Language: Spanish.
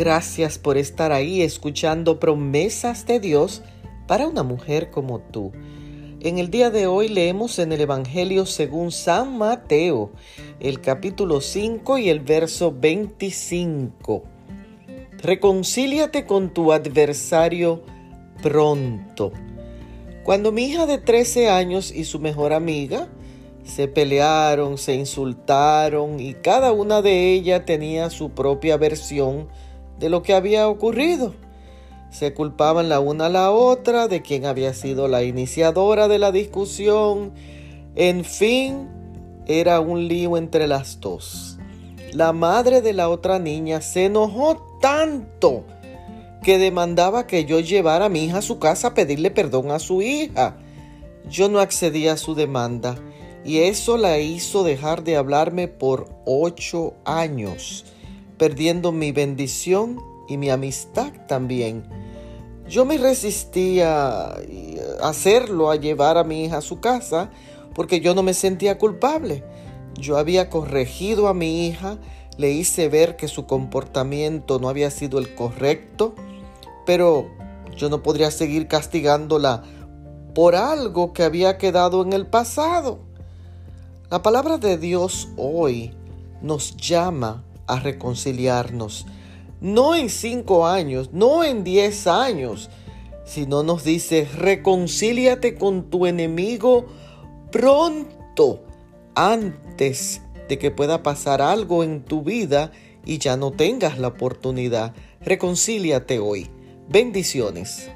Gracias por estar ahí escuchando promesas de Dios para una mujer como tú. En el día de hoy leemos en el Evangelio según San Mateo, el capítulo 5 y el verso 25. Reconcíliate con tu adversario pronto. Cuando mi hija de 13 años y su mejor amiga se pelearon, se insultaron y cada una de ellas tenía su propia versión de lo que había ocurrido. Se culpaban la una a la otra de quién había sido la iniciadora de la discusión. En fin, era un lío entre las dos. La madre de la otra niña se enojó tanto que demandaba que yo llevara a mi hija a su casa a pedirle perdón a su hija. Yo no accedí a su demanda y eso la hizo dejar de hablarme por ocho años perdiendo mi bendición y mi amistad también. Yo me resistía a hacerlo, a llevar a mi hija a su casa, porque yo no me sentía culpable. Yo había corregido a mi hija, le hice ver que su comportamiento no había sido el correcto, pero yo no podría seguir castigándola por algo que había quedado en el pasado. La palabra de Dios hoy nos llama a reconciliarnos. No en cinco años, no en diez años, sino nos dice, reconcíliate con tu enemigo pronto, antes de que pueda pasar algo en tu vida y ya no tengas la oportunidad. Reconcíliate hoy. Bendiciones.